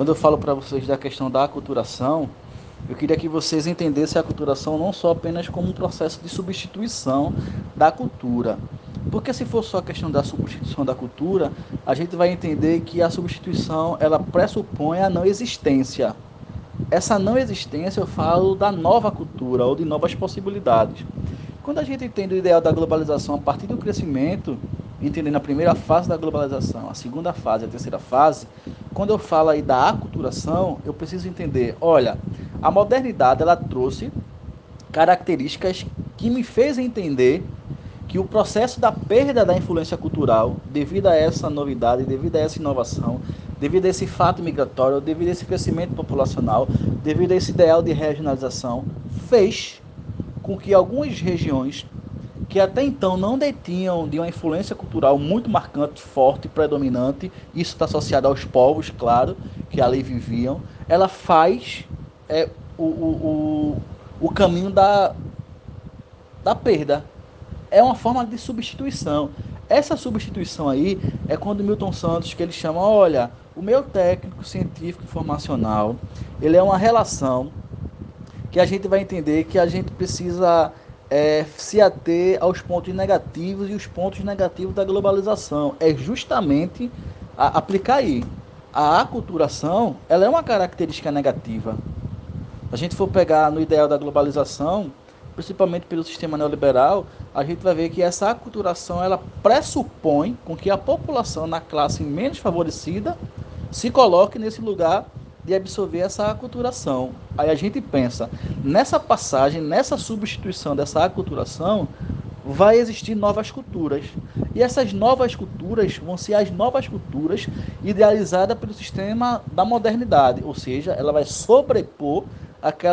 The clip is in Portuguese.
Quando eu falo para vocês da questão da aculturação, eu queria que vocês entendessem a aculturação não só apenas como um processo de substituição da cultura. Porque se for só a questão da substituição da cultura, a gente vai entender que a substituição ela pressupõe a não existência. Essa não existência eu falo da nova cultura ou de novas possibilidades. Quando a gente entende o ideal da globalização a partir do crescimento, entendendo a primeira fase da globalização, a segunda fase, a terceira fase, quando eu falo aí da aculturação, eu preciso entender, olha, a modernidade ela trouxe características que me fez entender que o processo da perda da influência cultural, devido a essa novidade, devido a essa inovação, devido a esse fato migratório, devido a esse crescimento populacional, devido a esse ideal de regionalização, fez com que algumas regiões que até então não detinham de uma influência cultural muito marcante, forte, predominante, isso está associado aos povos, claro, que ali viviam, ela faz é, o, o, o, o caminho da, da perda. É uma forma de substituição. Essa substituição aí é quando Milton Santos que ele chama, olha, o meu técnico científico informacional, ele é uma relação que a gente vai entender que a gente precisa é, se ater aos pontos negativos e os pontos negativos da globalização. É justamente a, aplicar aí. A aculturação ela é uma característica negativa. A gente for pegar no ideal da globalização, principalmente pelo sistema neoliberal, a gente vai ver que essa aculturação ela pressupõe com que a população na classe menos favorecida se coloque nesse lugar de absorver essa aculturação. Aí a gente pensa, nessa passagem, nessa substituição dessa aculturação, vai existir novas culturas. E essas novas culturas vão ser as novas culturas idealizadas pelo sistema da modernidade, ou seja, ela vai sobrepor aquela